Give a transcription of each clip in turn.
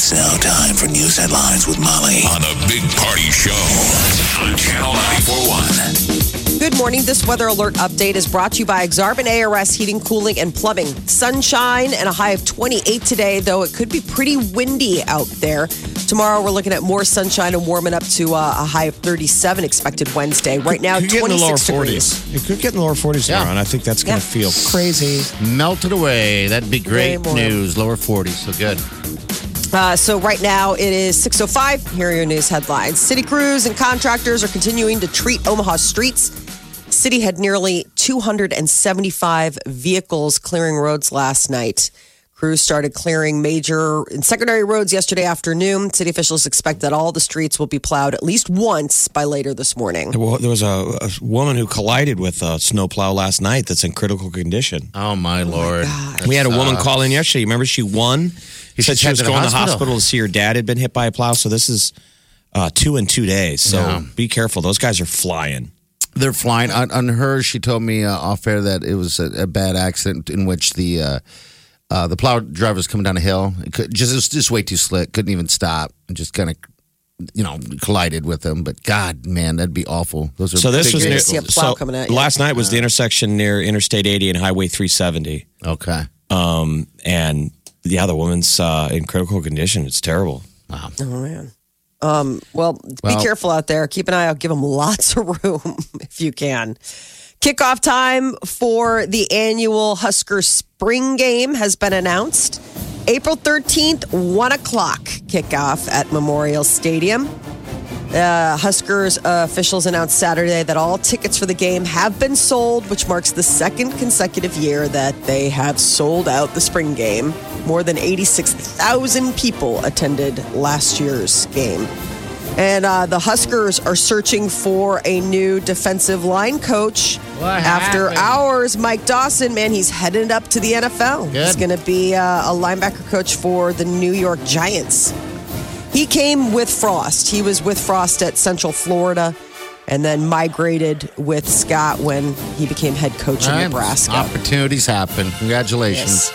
It's now time for news headlines with Molly on a big party show on Channel 941. Good morning. This weather alert update is brought to you by Exarban ARS Heating, Cooling, and Plumbing. Sunshine and a high of 28 today, though it could be pretty windy out there. Tomorrow, we're looking at more sunshine and warming up to uh, a high of 37 expected Wednesday. Right now, Could get in the 26 lower degrees. 40s. It could get in the lower 40s tomorrow, and I think that's going Yeah. to feel crazy. Melted away. That'd be great news. Lower 40s. So good. Uh, so right now it is 6.05. Here are your news headlines. City crews and contractors are continuing to treat Omaha streets. City had nearly 275 vehicles clearing roads last night. Crews started clearing major and secondary roads yesterday afternoon. City officials expect that all the streets will be plowed at least once by later this morning. Well, There was a, a woman who collided with a snowplow last night that's in critical condition. Oh, my Lord. we had a woman call in yesterday. Remember, she won. She said She's she was to going the to the hospital. hospital to see her dad had been hit by a plow. So this is uh, two in two days. So Yeah. be careful. Those guys are flying. They're flying. On, on her, she told me uh, off air that it was a, a bad accident in which the uh, uh, the plow driver was coming down a hill. It could, just, it was just way too slick. Couldn't even stop. And just kind of, you know, collided with him. But God, man, that'd be awful. Those are So this was near. see a plow so coming at you. last night was the intersection near Interstate 80 and Highway 370. Okay. Um, and yeah, the woman's uh, in critical condition. It's terrible. Oh man. Um, well, be careful out there. Keep an eye out. Give them lots of room if you can. Kickoff time for the annual Husker Spring Game has been announced. April 13th, 1 o'clock kickoff at Memorial Stadium. Uh, Huskers uh, officials announced Saturday that all tickets for the game have been sold, which marks the second consecutive year that they have sold out the spring game. More than 86,000 people attended last year's game. And uh, the Huskers are searching for a new defensive line coach. What After happened? hours, Mike Dawson, man, he's headed up to the NFL. He's going to be uh, a linebacker coach for the New York Giants. He came with Frost. He was with Frost at Central Florida and then migrated with Scott when he became head coach in right. Nebraska. Opportunities happen. Congratulations.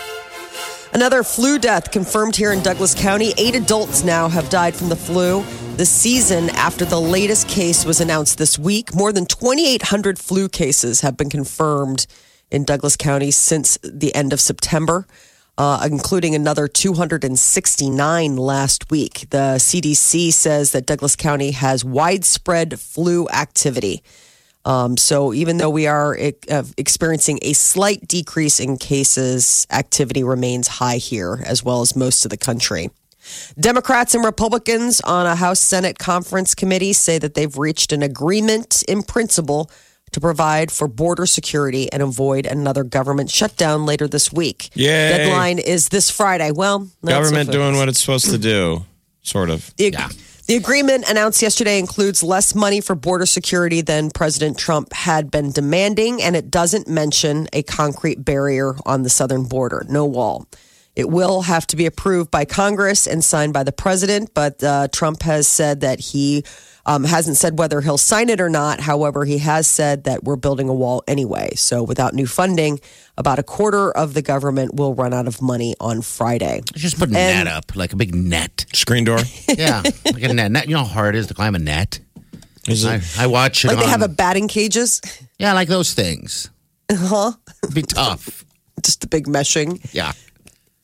Another flu death confirmed here in Douglas County. Eight adults now have died from the flu. The season after the latest case was announced this week, more than 2,800 flu cases have been confirmed in Douglas County since the end of September, uh, including another 269 last week. The CDC says that Douglas County has widespread flu activity. Um, so even though we are uh, experiencing a slight decrease in cases, activity remains high here, as well as most of the country. Democrats and Republicans on a House Senate conference committee say that they've reached an agreement in principle to provide for border security and avoid another government shutdown later this week. Yeah. Deadline is this Friday. Well, not Government fast. doing what it's supposed to do, sort of. The, the agreement announced yesterday includes less money for border security than President Trump had been demanding, and it doesn't mention a concrete barrier on the southern border, no wall. It will have to be approved by Congress and signed by the president, but uh, Trump has said that he um, hasn't said whether he'll sign it or not. However, he has said that we're building a wall anyway. So without new funding, about a quarter of the government will run out of money on Friday. Just put a And- net up, like a big net. Screen door. Yeah, like a net. net. You know how hard it is to climb a net? Is I, it? I watch it Like they have a batting cages, Yeah, like those things. huh? It'd be tough. Just the big meshing. Yeah.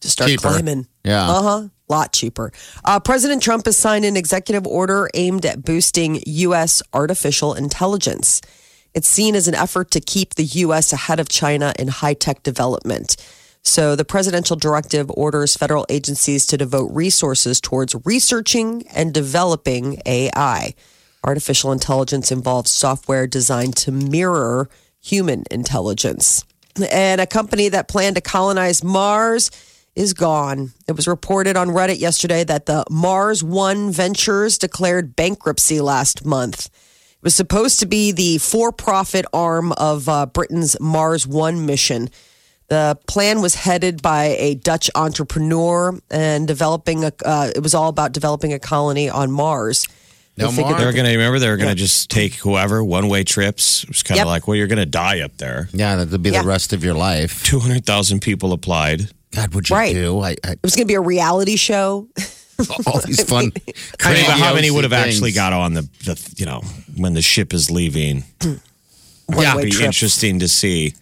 To start Cheaper. climbing. Yeah. Uh huh. Lot cheaper. Uh, President Trump has signed an executive order aimed at boosting U.S. artificial intelligence. It's seen as an effort to keep the U.S. ahead of China in high tech development. So, the presidential directive orders federal agencies to devote resources towards researching and developing AI. Artificial intelligence involves software designed to mirror human intelligence. And a company that planned to colonize Mars is gone. It was reported on Reddit yesterday that the Mars One Ventures declared bankruptcy last month. It was supposed to be the for profit arm of uh, Britain's Mars One mission. The plan was headed by a Dutch entrepreneur and developing a, uh, it was all about developing a colony on Mars. No they more. They're going to remember they're going to just take whoever one way trips. It's kind of Yep. like, well, you're going to die up there. Yeah, that'll be Yeah. the rest of your life. Two hundred thousand people applied. God, what'd you Right. do? I, I, It was going to be a reality show. all these fun. I mean, but how many would have things. actually got on the, the you know when the ship is leaving? One-way It'd be trip. interesting to see.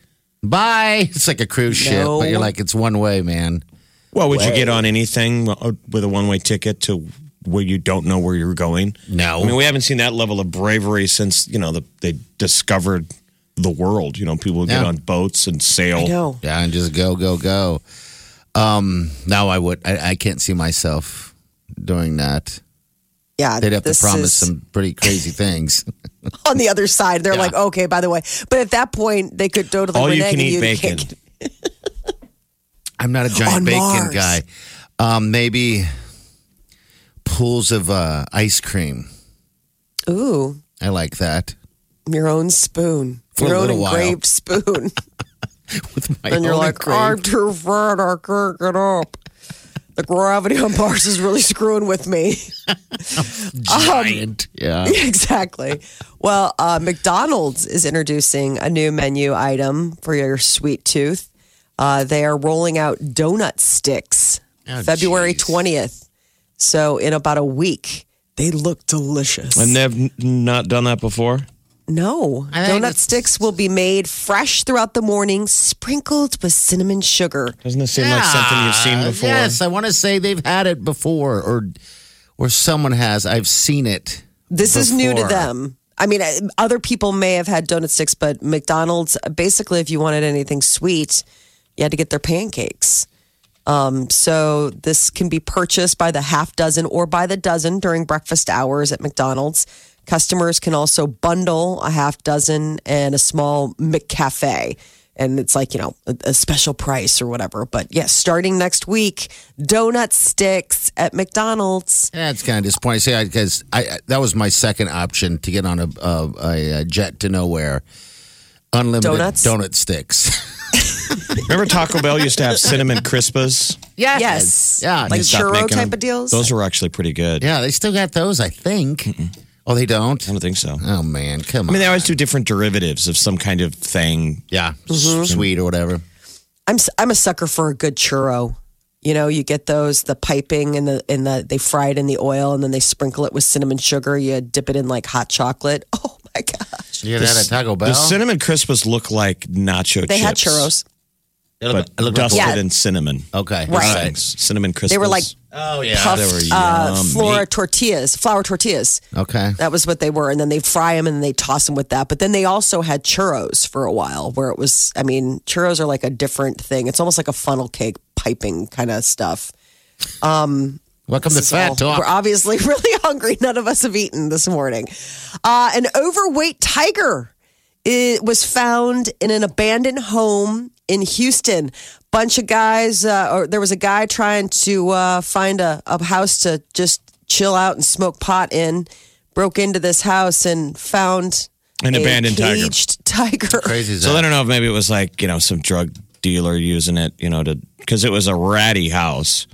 Bye. It's like a cruise ship, No. but you're like, it's one way, man. Well, would you get on anything with a one way ticket to where you don't know where you're going? No. I mean, we haven't seen that level of bravery since you know the, they discovered the world. You know, people would get Yeah. on boats and sail. I know. Yeah, and just go, go, go. Um, no, I would. I, I can't see myself doing that. Yeah, They'd have to promise is some pretty crazy things. on the other side. They're Yeah. like, okay, by the way, but at that point, they could totally All you can eat you bacon. can't- I'm not a giant On bacon Mars. guy. Um, maybe pools of uh, ice cream. Ooh, I like that. your own spoon, For your own little while. engraved spoon, With my and you're like. I'm too fat, I can't get up. The gravity on Mars is really screwing with me. giant. yeah. exactly. Well, uh, McDonald's is introducing a new menu item for your sweet tooth. Uh, they are rolling out donut sticks Oh, February. 20th. So, in about a week, they look delicious. And they've not done that before. No, I donut it's- sticks will be made fresh throughout the morning, sprinkled with cinnamon sugar. Doesn't it seem like something you've seen before? Yes, I want to say they've had it before, or or someone has. I've seen it. This is new to before. them. I mean, uh, other people may have had donut sticks, but McDonald's, basically, if you wanted anything sweet, you had to get their pancakes. Um, so this can be purchased by the half dozen or by the dozen during breakfast hours at McDonald's. Customers can also bundle a half dozen and a small McCafe. And it's like, you know, a, a special price or whatever. But yes, starting next week, donut sticks at McDonald's. Yeah, it's kind of disappointing. See, because I, I that was my second option to get on a a, a jet to nowhere. Unlimited Donuts? donut sticks. Remember Taco Bell used to have cinnamon crispas? yes. Yes. Yeah. Like They churro type them. of deals? Those were actually pretty good. yeah, they still got those, I think. Oh, they don't. I don't think so. Oh man, come on. I mean, they always do different derivatives of some kind of thing. yeah, Mm-hmm. sweet or whatever. I'm s- I'm a sucker for a good churro. You know, you get those the piping and the and the they fry it in the oil and then they sprinkle it with cinnamon sugar. You dip it in like hot chocolate. Oh my gosh! You get that at Taco Bell. The cinnamon crispas look like nacho They chips. had churros. It looked- But it looked like- dusted Yeah. in cinnamon. Okay, Right. Things. Cinnamon crispas. They were like Oh yeah. puffed they were uh, yummy. flour tortillas, flour tortillas. Okay. That was what they were, and then they fry them and then they toss them with that. But then they also had churros for a while, where it was. I mean, churros are like a different thing. It's almost like a funnel cake piping kind of stuff. Welcome to Fat all- Talk. We're obviously really hungry. None of us have eaten this morning. Uh, an overweight tiger it was found in an abandoned home in Houston. Bunch of guys, uh, or there was a guy trying to uh, find a, a house to just chill out and smoke pot in. Broke into this house and found An a abandoned tiger. caged tiger. Crazy So I don't know if maybe it was like, you know, some drug dealer using it, you know, to because it was a ratty house.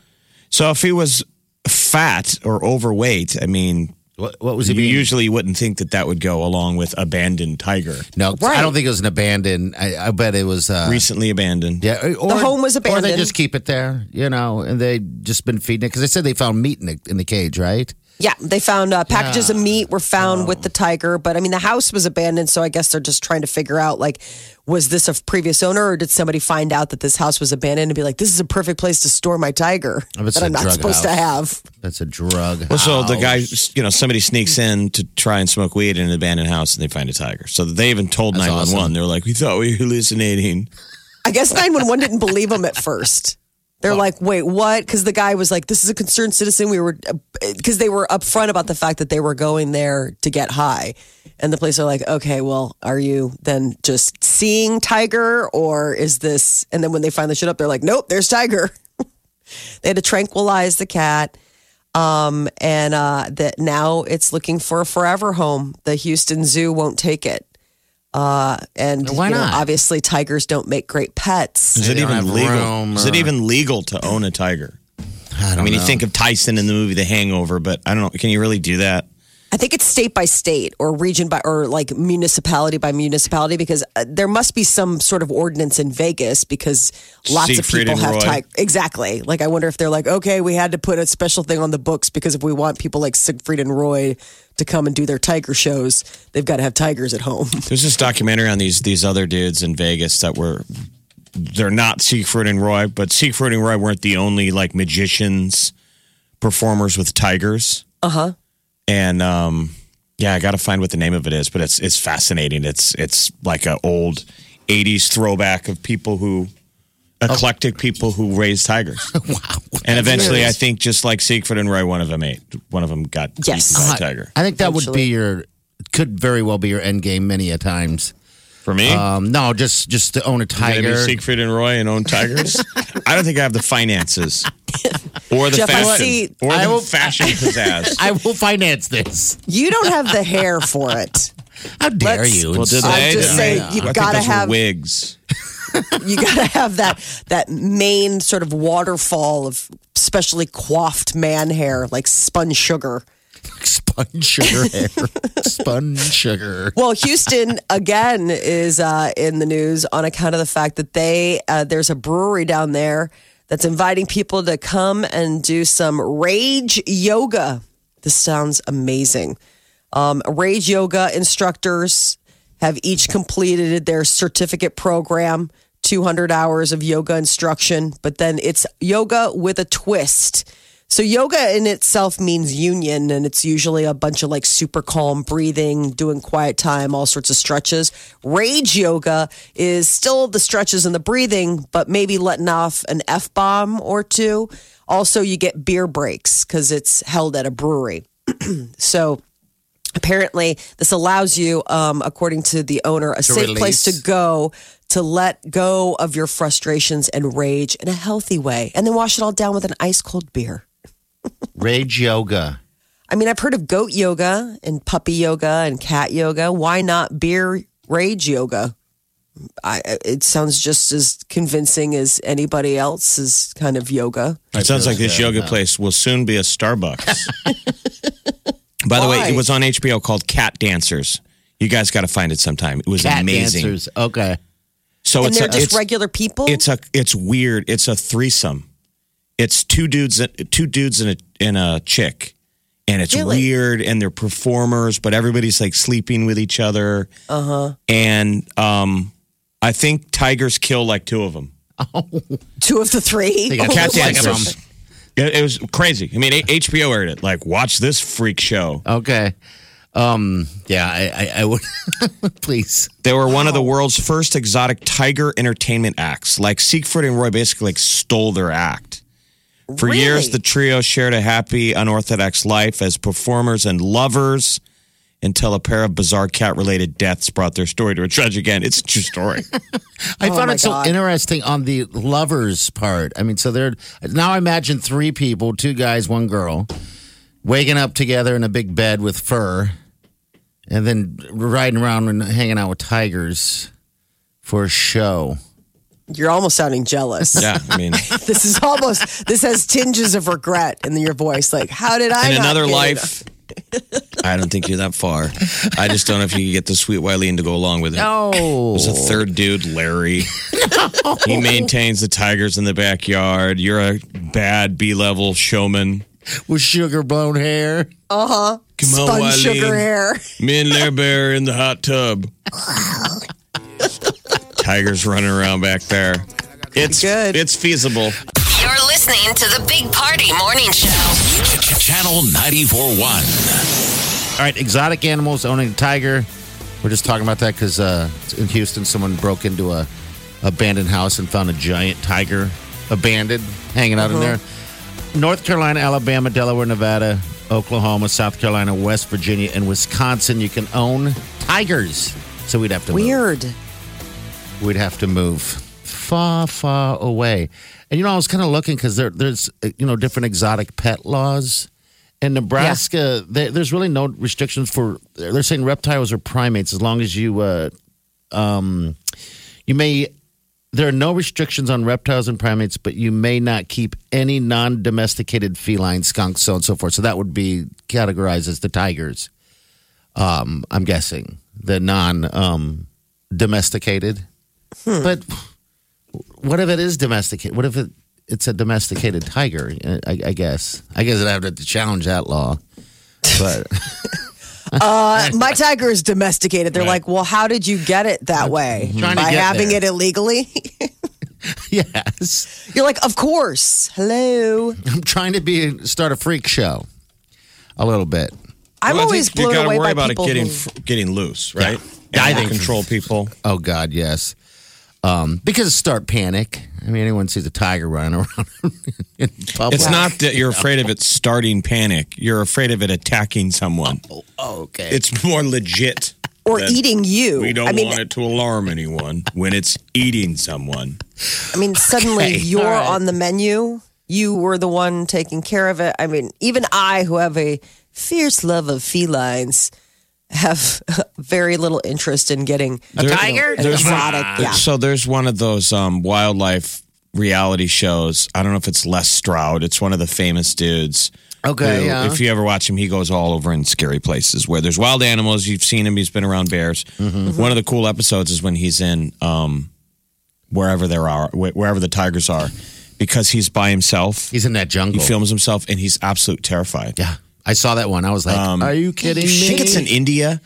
So if he was fat or overweight, I mean, What, what was he you being? usually wouldn't think that that would go along with abandoned tiger. no, Right. I don't think it was an abandoned. I, I bet it was. Uh, Recently abandoned. yeah, or, The home was abandoned, Or they just keep it there, you know, and they just been feeding it because they said they found meat in the, in the cage, right? Yeah, they found uh, packages of meat were found with the tiger, but I mean the house was abandoned, so I guess they're just trying to figure out like, was this a previous owner or did somebody find out that this house was abandoned and be like, this is a perfect place to store my tiger If it's that a I'm not drug supposed to have. That's a drug. Well, so the guy, you know, somebody sneaks in to try and smoke weed in an abandoned house and they find a tiger. So they even told 911. awesome. They were like, we thought we were hallucinating. I guess 911 didn't believe them at first. They're like, wait, what? Because the guy was like, this is a concerned citizen. We were, because they were upfront about the fact that they were going there to get high. And the police are like, okay, well, are you then just seeing Tiger or is this? And then when they finally showed up, they're like, nope, there's Tiger. They had to tranquilize the cat. Um, and uh, that now it's looking for a forever home. The Houston Zoo won't take it. Uh, and Why you know, not? obviously, tigers don't make great pets. Is it They don't even have legal? room Is it or- even legal to own a tiger? I, don't I mean, you think of Tyson in the movie The Hangover, but I don't know. Can you really do that? I think it's state by state or region by or like municipality by municipality because uh, there must be some sort of ordinance in Vegas because lots Siegfried of people have tiger. Exactly. Like I wonder if they're like, okay, we had to put a special thing on the books because if we want people like Siegfried and Roy to come and do their tiger shows, they've got to have tigers at home. There's this documentary on these these other dudes in Vegas that were they're not Siegfried and Roy, but Siegfried and Roy weren't the only like magicians performers with tigers. Uh huh. And um yeah, I got to find what the name of it is, but it's it's fascinating. It's it's like an old 80s throwback of people who eclectic people who raise tigers. wow. And eventually, I think just like Siegfried and Roy, one of them ate. One of them got Yes. eaten by Uh, a tiger. I think that would be your could very well be your end game many a times. For me, Um, no, just just to own a Gonna be tiger. Siegfried and Roy and own tigers. I don't think I have the finances or the Jeff, I fashion see- or I the will- fashion pizzazz. I will finance this. You don't have the hair for it. How dare Let's- you? well, did I'm just Did saying, you've I think gotta those were have- wigs. You got to have that that main sort of waterfall of specially coiffed man hair, like spun sugar. spun sugar hair. spun sugar. Well, Houston again is uh, in the news on account of the fact that they uh, there's a brewery down there that's inviting people to come and do some rage yoga. This sounds amazing. Um, rage yoga instructors have each completed their certificate program, 200 hours of yoga instruction, but then it's yoga with a twist. So yoga in itself means union, and it's usually a bunch of like super calm breathing, doing quiet time, all sorts of stretches. Rage yoga is still the stretches and the breathing, but maybe letting off an F bomb or two. Also, you get beer breaks because it's held at a brewery. so apparently this allows you um, according to the owner a safe place to go to let go of your frustrations and rage in a healthy way and then wash it all down with an ice cold beer Rage yoga. i mean i've heard of goat yoga and puppy yoga and cat yoga why not beer rage yoga I, it sounds just as convincing as anybody else's kind of yoga. It sounds like this yoga place will soon be a Starbucks. By the way, Why? it was on HBO called Cat Dancers. You guys got to find it sometime. It was Cat amazing. dancers. Okay. So and it's they're a, just it's, regular people? it's a it's weird. It's a threesome. It's two dudes two dudes and a and a chick. And it's Really? weird and they're performers, but everybody's like sleeping with each other. Uh-huh. And um I think tigers kill like two of them. Two of the three. They got Cat dancers. It, it was crazy. I mean, HBO aired it. Like, watch this freak show. Okay. Um. Yeah. I. I, I would. please. They were one of the world's first exotic tiger entertainment acts. Like Siegfried and Roy basically like stole their act. For Really? years, the trio shared a happy, unorthodox life as performers and lovers until a pair of bizarre cat related deaths brought their story to a tragic end. It's a true story. I Oh found my it so interesting on the lovers part. I mean, so they're now I imagine three people, two guys, one girl, waking up together in a big bed with fur, and then riding around and hanging out with tigers for a show. You're almost sounding jealous. yeah, I mean, This is almost this has tinges of regret in your voice. Like, how did I in not another life, I don't think you're that far. I just don't know if you could get the sweet Wileen to go along with it. No, There's a third dude, Larry. He maintains the tigers in the backyard. You're a bad B level showman. with sugar blown hair. Uh huh. Come on, Wileen. sugar hair. Me and Larry Bear in the hot tub. Tigers running around back there. It's Good. It's feasible. You're listening to the Big Party Morning Show. Channel 94.1. All right, exotic animals owning a tiger. We're just talking about that because uh, in Houston, someone broke into a abandoned house and found a giant tiger abandoned, hanging out in there. North Carolina, Alabama, Delaware, Nevada, Oklahoma, South Carolina, West Virginia, and Wisconsin, you can own tigers. So we'd have to move. We'd have to move far, far away. And you know, I was kind of looking because there, there's uh, you know different exotic pet laws. In Nebraska, there, there's really no restrictions for. They're saying reptiles or primates as long as you, uh, um, you may. There are no restrictions on reptiles and primates, but you may not keep any non-domesticated feline, skunks, so on and so forth. So that would be categorized as the tigers. Um, I'm guessing the non um, domesticated. But what if it is domesticated? What if it it's a domesticated tiger? I, I guess. I guess I'd have to challenge that law. But Uh, my tiger is domesticated. They're like, well, how did you get it that way? Trying to By get having there. it illegally? yes, You're like, of course. Hello. I'm trying to be start a freak show a little bit. I'm Well, I always think you gotta away worry by about it getting who- getting loose, right? Yeah, I Animal think- control people. Oh God, yes. Um, because start panic. I mean, anyone sees a tiger running around in public. It's not that you're afraid of it starting panic. You're afraid of it attacking someone. Oh, okay. It's more legit. or eating you. We don't I mean, want it to alarm anyone when it's eating someone. I mean, suddenly Okay, you're all right. on the menu. You were the one taking care of it. I mean, even I, who have a fierce love of felines, have very little interest in getting a tiger. an exotic. Yeah. So there's one of those um, wildlife reality shows. I don't know if it's Les Stroud. It's one of the famous dudes. Okay, who, yeah. If you ever watch him, he goes all over in scary places where there's wild animals. You've seen him. He's been around bears. Mm-hmm. One of the cool episodes is when he's in um, wherever there are, wherever the tigers are, because he's by himself. He's in that jungle. He films himself, and he's absolute terrified. Yeah, I saw that one. I was like, um, "Are you kidding I me?" think it's in India,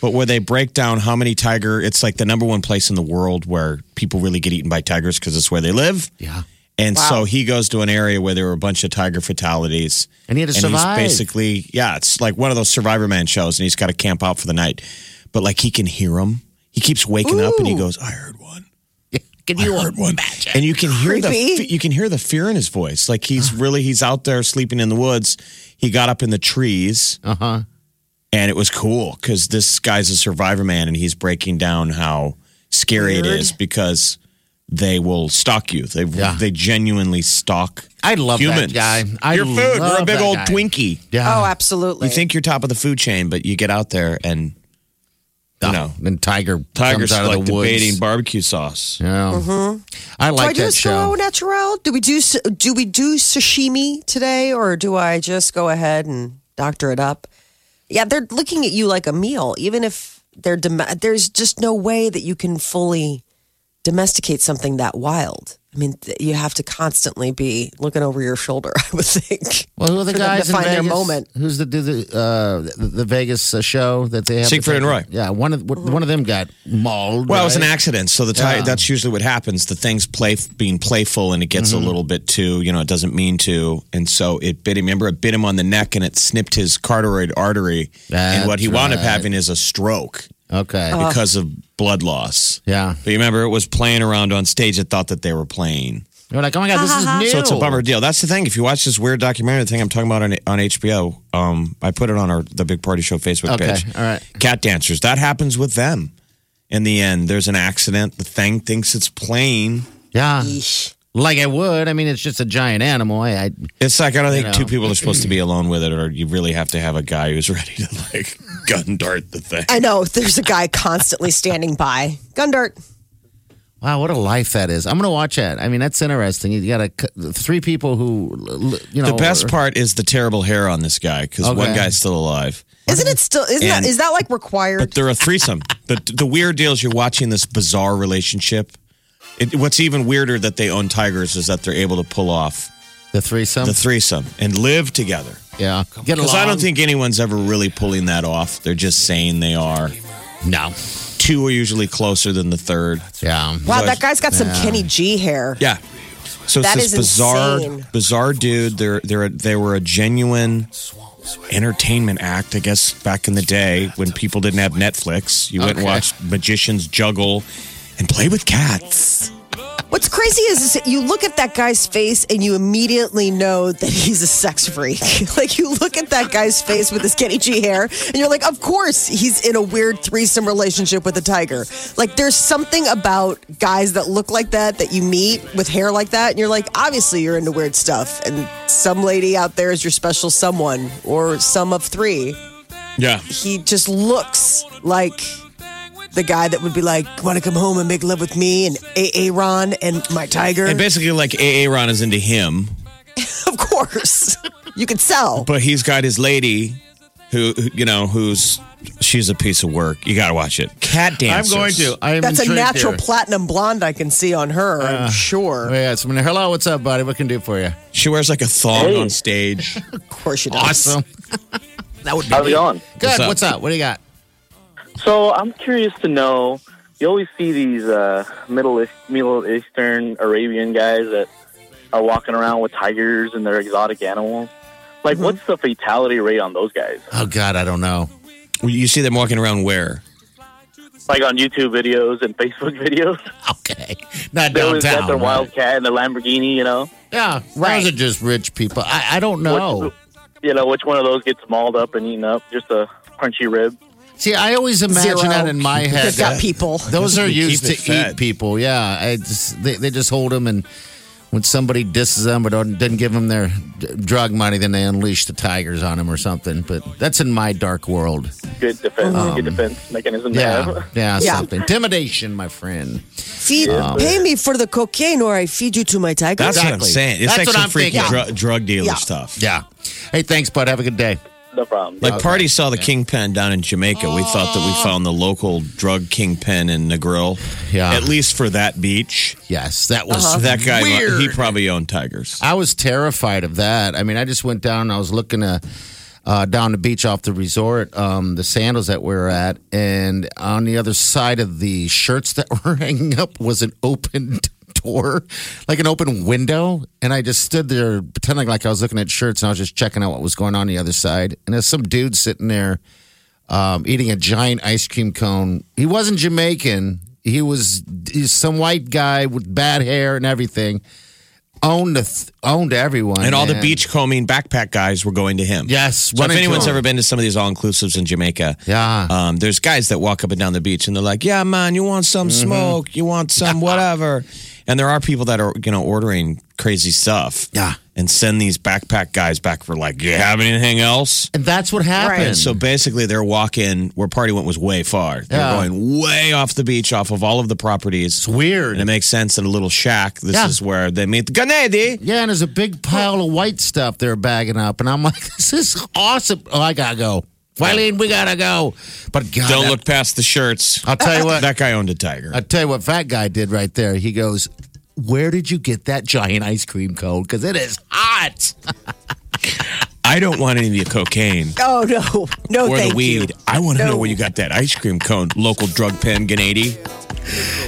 but where they break down how many tiger. It's like the number one place in the world where people really get eaten by tigers because it's where they live. Yeah. And so he goes to an area where there were a bunch of tiger fatalities. And he had to and survive. He's basically, yeah, it's like one of those Survivorman shows, and he's got to camp out for the night. But like he can hear them. He keeps waking up and he goes, "I heard one." Can I you heard one, and you can hear the Creepy. fe- you can hear the fear in his voice. Like he's really he's out there sleeping in the woods. He got up in the trees, Uh huh. and it was cool because this guy's a survivor man, and he's breaking down how scary it Weird. is because they will stalk you. They Yeah. they genuinely stalk. I love humans. that guy. I Your food. We're a big old guy. Twinkie. Yeah. Oh, absolutely. You think you're top of the food chain, but you get out there and you know And Tiger tigers comes out like of the woods. debating barbecue sauce. Yeah. Mm-hmm. I do like I that just show. go natural? Do we do do we do sashimi today, or do I just go ahead and doctor it up? Yeah, they're looking at you like a meal, even if they're dom- there's just no way that you can fully domesticate something that wild. I mean, you have to constantly be looking over your shoulder. I would think. Well, who are the for guys to find in their Vegas? moment? Who's the do the uh, the, the Vegas uh, show that they have? Siegfried and Roy. Yeah, one of one of them got mauled. Well, it was an accident. So the ti- Yeah. that's usually what happens. The thing's play being playful, and it gets a little bit too, you know, it doesn't mean to, and so it bit him. Remember, it bit him on the neck, and it snipped his carotid artery. and what he That's wound up having is a stroke Okay. because of blood loss. yeah. But you remember, it was playing around on stage. It thought that they were playing. You're like, oh my god, this is new. So it's a bummer deal. That's the thing. If you watch this weird documentary thing I'm talking about on, on HBO, um, I put it on our the Big Party Show Facebook Okay, page. all right. Cat dancers. That happens with them. In the end, there's an accident. The thing thinks it's playing. Yeah. Like I would. I mean, it's just a giant animal. I, I It's like I don't think know. two people are supposed to be alone with it, or you really have to have a guy who's ready to like gun dart the thing. I know there's a guy constantly standing by. Gun dart. wow, what a life that is. I'm gonna watch that. I mean, that's interesting. You got a, three people who, you know, the best are- part is the terrible hair on this guy because one guy's still alive. Isn't it still? Isn't that And- is that like required? But they're a threesome. the the weird deal is you're watching this bizarre relationship. It, what's even weirder that they own tigers is that they're able to pull off the threesome. the threesome and live together. yeah, get Because I don't think anyone's ever really pulling that off. They're just saying they are. no. Two are usually closer than the third. Yeah. wow, that guy's got some Kenny G hair. Yeah. So it's That this is bizarre, insane. bizarre dude. They're they're they were a genuine entertainment act, I guess, back in the day when people didn't have Netflix. You went and watched magicians juggle and play with cats. What's crazy is, is you look at that guy's face and you immediately know that he's a sex freak. like you look at that guy's face with his Kenny G hair and you're like, of course he's in a weird threesome relationship with a tiger. Like there's something about guys that look like that that you meet with hair like that and you're like, obviously you're into weird stuff. And some lady out there is your special someone or some of three. Yeah. He just looks like the guy that would be like, want to come home and make love with me and AA Ron and my tiger. And basically, like AA Ron is into him, Of course. You could sell. but he's got his lady, who who, you know, who's she's a piece of work. You got to watch it. Cat dance. I'm going to. I am That's a natural here. platinum blonde I can see on her, I'm uh, sure. Oh, yeah, someone, hello, what's up, buddy? What can I do for you? She wears like a thong Hey. on stage. Of course she does. Awesome. that would be How's it going? good. What's What's up? up? What do you got? So I'm curious to know. You always see these uh, Middle East, Middle Eastern Arabian guys that are walking around with tigers and their exotic animals. Like, what's the fatality rate on those guys? Oh God, I don't know. you see them walking around where? Like on YouTube videos and Facebook videos. Okay, not They downtown. got their right? Wildcat and their Lamborghini. You know, Yeah, Right. those are just rich people. I, I don't know. Which, you know, which one of those gets mauled up and eaten up? Just a crunchy rib. See, I always imagine Zero. that in my head. They've got people. Those are used to fed. eat people. Yeah, I just, they they just hold them, and when somebody disses them or don't, doesn't give them their drug money, then they unleash the tigers on them or something. But that's in my dark world. Good defense. Um, good defense mechanism. to Yeah, have. yeah, Yeah. something intimidation, my friend. Feed, um, pay me for the cocaine or I feed you to my tiger. That's what I'm Exactly. saying. It's That's like what some I'm freaky thinking. drug dealer Yeah. stuff. Yeah. Hey, thanks, bud. Have a good day. No problem. Like Party saw the kingpin down in Jamaica. We thought that we found the local drug kingpin in Negril. Yeah. At least for that beach. Yes, that was Uh-huh. That guy, Weird. he probably owned tigers. I was terrified of that. I mean, I just went down. I was looking to, uh, down the beach off the resort, um, the sandals that we were at, and on the other side of the shirts that were hanging up was an open door, like an open window. And I just stood there pretending like I was looking at shirts, and I was just checking out what was going on, on the other side. And there's some dude sitting there um, eating a giant ice cream cone. He wasn't Jamaican. He was he's some white guy with bad hair and everything. Owned the th- owned everyone, And all the man. beachcombing backpack guys were going to him. Yes, So if anyone's ever been to some of these all inclusives in Jamaica, Yeah. um, there's guys that walk up and down the beach and they're like, "Yeah, man, you want some Mm-hmm. smoke? You want some whatever?" And there are people that are you know ordering crazy stuff. Yeah. And send these backpack guys back for like, "You have anything else?" and that's what happened. Right. So basically, their walk in where party went was way far. They're Yeah. going way off the beach, off of all of the properties. it's weird. And it makes sense in a little shack. This Yeah. is where they meet the Ghanaian. yeah, and there's a big pile of white stuff they're bagging up, and I'm like, this is awesome. Oh, I gotta go. Wileen, we gotta go. But God, Don't that- look past the shirts. I'll tell you what. That guy owned a tiger. I'll tell you what fat guy did right there. He goes, "Where did you get that giant ice cream cone? Because it is hot." I don't want any of the cocaine Oh, no. No, or thank the weed. you. I want to No. know where you got that ice cream cone. Local drug pen, Gennady.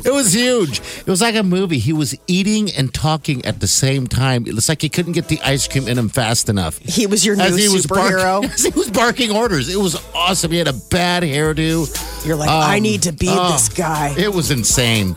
It was huge. It was like a movie. He was eating and talking at the same time. It was like he couldn't get the ice cream in him fast enough. He was your new As he was superhero. barking, as he was barking orders. It was awesome. He had a bad hairdo. You're like, Um, I need to be oh, this guy. It was insane.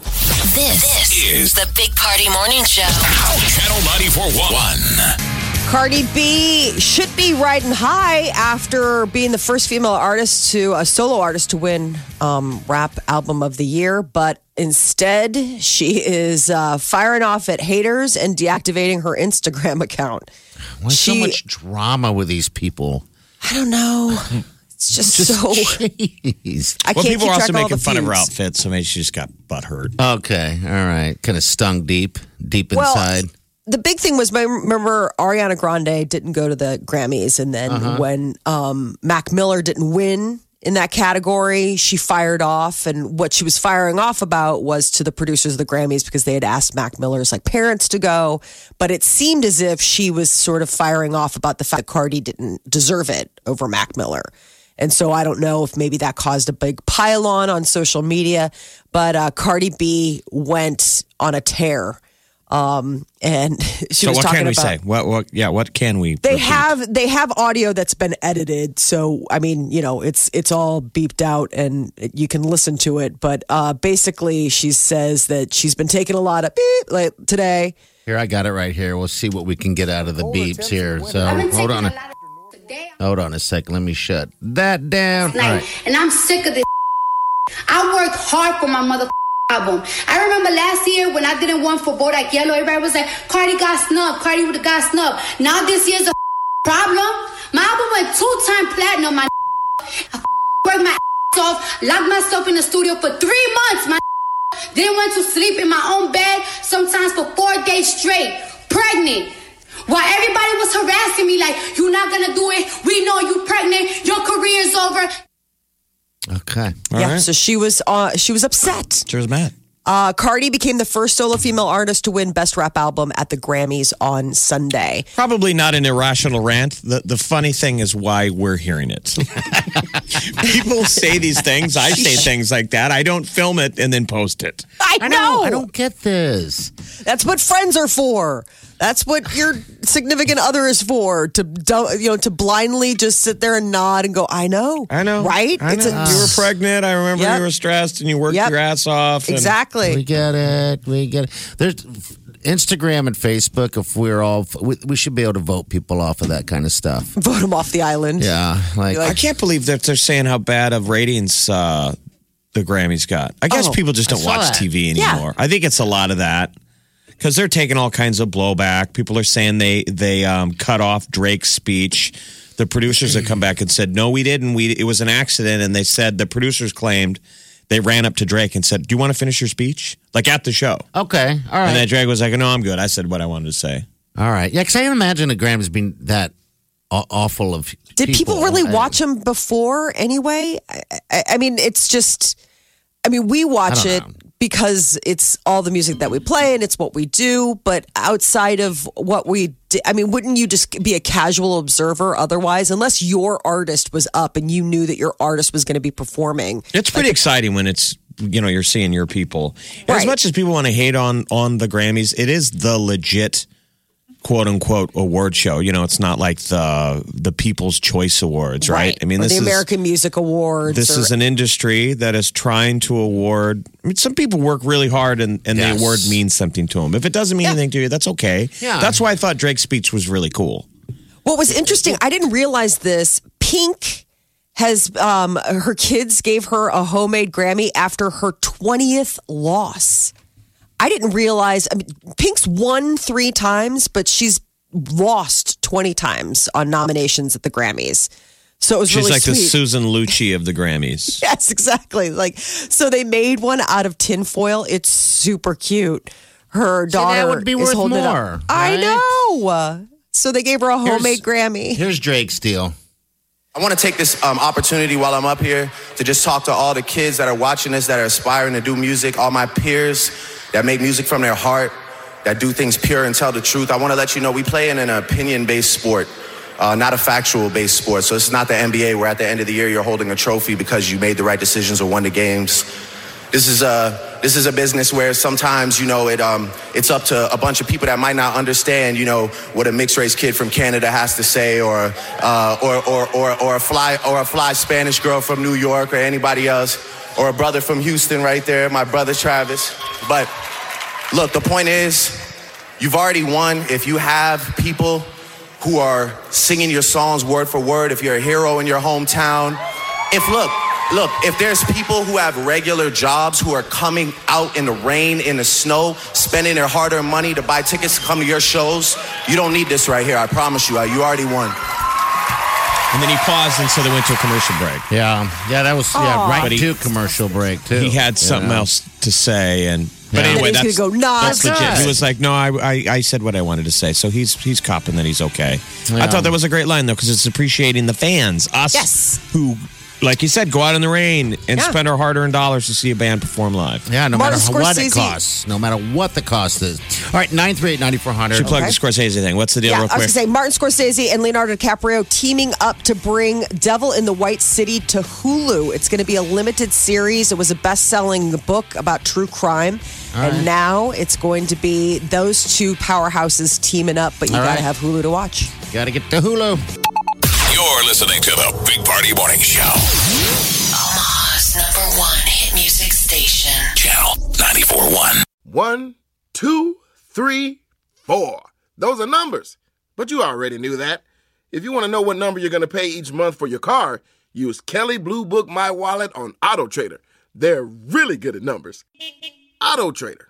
This, is the Big Party Morning Show. Channel 94.1. Cardi B should be riding high after being the first female artist to a solo artist to win um, rap album of the year, but instead she is uh, firing off at haters and deactivating her Instagram account. Why so much drama with these people? I don't know. It's just, Just so. jeez. I Well, can't people keep are track also of making the fun of her feuds. outfit, so maybe she just got butt hurt. Okay, all right. Kind of stung deep, deep Well, inside. The big thing was, remember Ariana Grande didn't go to the Grammys, and then Uh-huh. when um, Mac Miller didn't win in that category, she fired off. And what she was firing off about was to the producers of the Grammys because they had asked Mac Miller's like parents to go, but it seemed as if she was sort of firing off about the fact that Cardi didn't deserve it over Mac Miller. And so I don't know if maybe that caused a big pile on on social media, but uh, Cardi B went on a tear Um, and she So was what talking can we about say? What? What? Yeah. What can we? they repeat? have they have audio that's been edited so i mean you know it's it's all beeped out and you can listen to it but uh basically she says that she's been taking a lot of beep like today Here, I got it right here. We'll see what we can get out of the beeps here. So hold on. A, hold on a second. Let me shut that down. All Like, right. and I'm sick of this. I worked hard for my mother album. I remember last year when I didn't want for Bodak Yellow, everybody was like, Cardi got snubbed, Cardi would have got snubbed. Now this year's a problem. My album went two-time platinum, my I worked my ass off, locked myself in the studio for three months, my didn't want to sleep in my own bed, sometimes for four days straight, pregnant. While everybody was harassing me like, you're not gonna do it, we know you're pregnant, your career's over. Okay. All yeah right. so she was uh she was upset Sure was mad. uh cardi became the first solo female artist to win best rap album at the grammys on sunday Probably not an irrational rant. The the funny thing is why we're hearing it. People say these things. I say things like that. I don't film it and then post it. i, I know. I don't get this. That's what friends are for. That's what your significant other is for. To you know, to blindly just sit there and nod and go, "I know, I know. right?" I It's know. a- you were pregnant. I remember Yep. you were stressed and you worked Yep. your ass off. and- We exactly. get it. We get it. There's Instagram and Facebook. If we're all, we, we should be able to vote people off of that kind of stuff. Vote them off the island. Yeah, like, I can't believe that they're saying how bad of ratings uh, the Grammys got. I guess Oh, people just don't watch that. TV Yeah. anymore. I think it's a lot of that because they're taking all kinds of blowback. People are saying they they um, cut off Drake's speech. The producers have come back and said, "No, we didn't. We it was an accident." And they said the producers claimed they ran up to Drake and said, "Do you want to finish your speech?" Like at the show. okay, all right. And then right, Drake was like, "No, I'm good. I said what I wanted to say." all right. Yeah, because I can't imagine the Grammys being that awful of. Did people, really I- watch him before anyway? I, I, I mean, it's just. I mean, we watch it know. Because it's all the music that we play and it's what we do. But outside of what we, di- I mean, wouldn't you just be a casual observer otherwise? Unless your artist was up and you knew that your artist was going to be performing. It's pretty exciting when it's you know you're seeing your people. And As much as people want to hate on on the Grammys, it is the legit quote unquote award show. You know, it's not like the the People's Choice Awards, right? I mean, Or this the is American Music Awards. this or- is an industry that is trying to award. I mean, some people work really hard, and, and Yes. the award means something to them. If it doesn't mean anything to you, that's okay. Yeah. That's why I thought Drake's speech was really cool. What was interesting, I didn't realize this. Pink has um her kids gave her a homemade Grammy after her 20th loss. I didn't realize I mean Pink's won 3 times, but she's lost 20 times on nominations at the Grammys. So it was She's really like the. Susan Lucci of the Grammys. Yes, exactly. Like so they made one out of tinfoil. It's super cute. Her that daughter would be worth holding it up. more, I know. So they gave her a homemade Grammy. Here's Drake's deal. I want to take this um, opportunity while I'm up here to just talk to all the kids that are watching this, that are aspiring to do music, all my peers that make music from their heart, that do things pure and tell the truth. I want to let you know we play in an opinion based sport, uh, not a factual based sport. So it's not the NBA where at the end of the year you're holding a trophy because you made the right decisions or won the games. This is a this is a business where sometimes you know it um it's up to a bunch of people that might not understand you know what a mixed race kid from Canada has to say or uh, or, or or or a fly or a fly Spanish girl from New York or anybody else or a brother from Houston right there my brother Travis. But look the point is you've already won if you have people who are singing your songs word for word if you're a hero in your hometown. If look Look, if there's people who have regular jobs who are coming out in the rain, in the snow, spending their hard earned money to buy tickets to come to your shows, you don't need this right here. I promise you. Uh, You already won. And then he paused, and so they went to a commercial break. Yeah, yeah, that was yeah, right But he- to commercial break too. He had something Yeah. else to say, and but Yeah. anyway, And then he's that's go, "Nah, that's legit. good." He was like, "No, I, I I said what I wanted to say." So he's he's copping that he's okay. I thought that was a great line though, because it's appreciating the fans, us Yes. who like you said, go out in the rain and Yeah. spend our hard-earned dollars to see a band perform live. Yeah, no Martin matter what it costs. No matter what the cost is. All right, 938 9400. Should plug Okay. the Scorsese thing. What's the deal, Yeah, I was gonna say Martin Scorsese and Leonardo DiCaprio teaming up to bring Devil in the White City to Hulu. It's going to be a limited series. It was a best-selling book about true crime, and now it's going to be those two powerhouses teaming up. But you got to right. have Hulu to watch. Got to get to Hulu. You're listening to the Big Party Morning Show. Omaha's number one hit music station. Channel 94.1. One, two, three, four. Those are numbers. But you already knew that. If you want to know what number you're going to pay each month for your car, use Kelley Blue Book My Wallet on Auto Trader. They're really good at numbers. Auto Trader.